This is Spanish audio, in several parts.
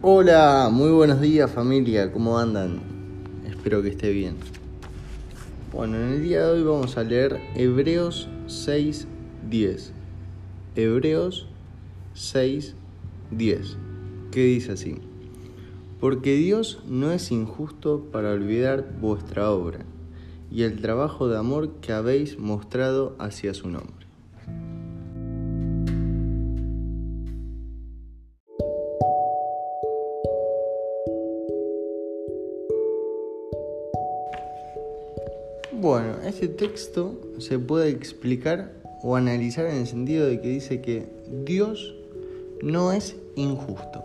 Hola, muy buenos días familia, ¿cómo andan? Espero que esté bien. Bueno, en el día de hoy vamos a leer Hebreos 6.10. Hebreos 6.10, que dice así. Porque Dios no es injusto para olvidar vuestra obra y el trabajo de amor que habéis mostrado hacia su nombre. Bueno, este texto se puede explicar o analizar en el sentido de que dice que Dios no es injusto.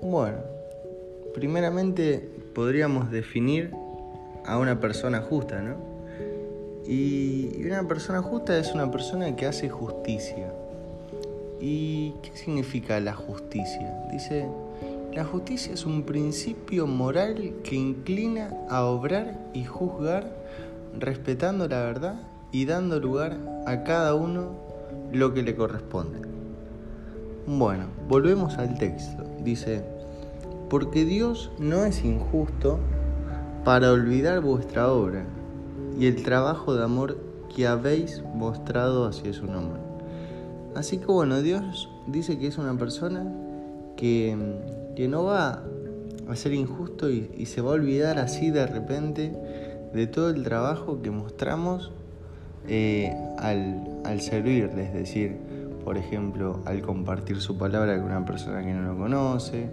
Bueno, primeramente podríamos definir a una persona justa, ¿no? Y una persona justa es una persona que hace justicia. ¿Y qué significa la justicia? Dice, la justicia es un principio moral que inclina a obrar y juzgar respetando la verdad y dando lugar a cada uno lo que le corresponde. Bueno, volvemos al texto. Dice, porque Dios no es injusto para olvidar vuestra obra y el trabajo de amor que habéis mostrado hacia su nombre. Así que bueno, Dios dice que es una persona que, que no va a ser injusto y, se va a olvidar así de repente de todo el trabajo que mostramos eh, al, servir, es decir, por ejemplo, al compartir su palabra con una persona que no lo conoce,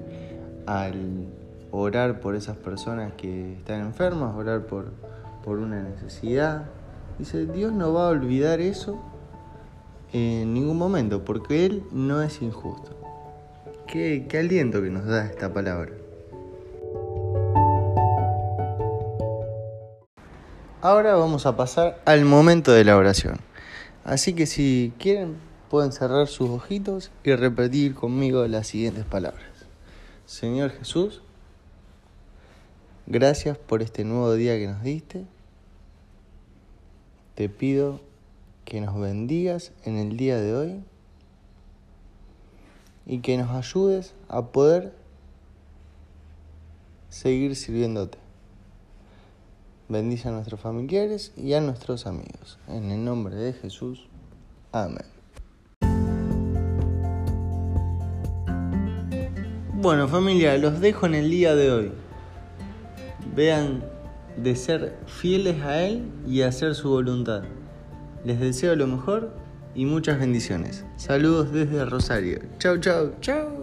al orar por esas personas que están enfermas, orar por, por una necesidad. Dice, Dios no va a olvidar eso en ningún momento, porque Él no es injusto. Qué, aliento que nos da esta palabra. Ahora vamos a pasar al momento de la oración. Así que si quieren pueden cerrar sus ojitos y repetir conmigo las siguientes palabras. Señor Jesús, gracias por este nuevo día que nos diste. Te pido que nos bendigas en el día de hoy y que nos ayudes a poder seguir sirviéndote. Bendice a nuestros familiares y a nuestros amigos. En el nombre de Jesús. Amén. Bueno familia, los dejo en el día de hoy. Vean de ser fieles a Él y hacer su voluntad. Les deseo lo mejor y muchas bendiciones. Saludos desde Rosario. Chau, chau, chau.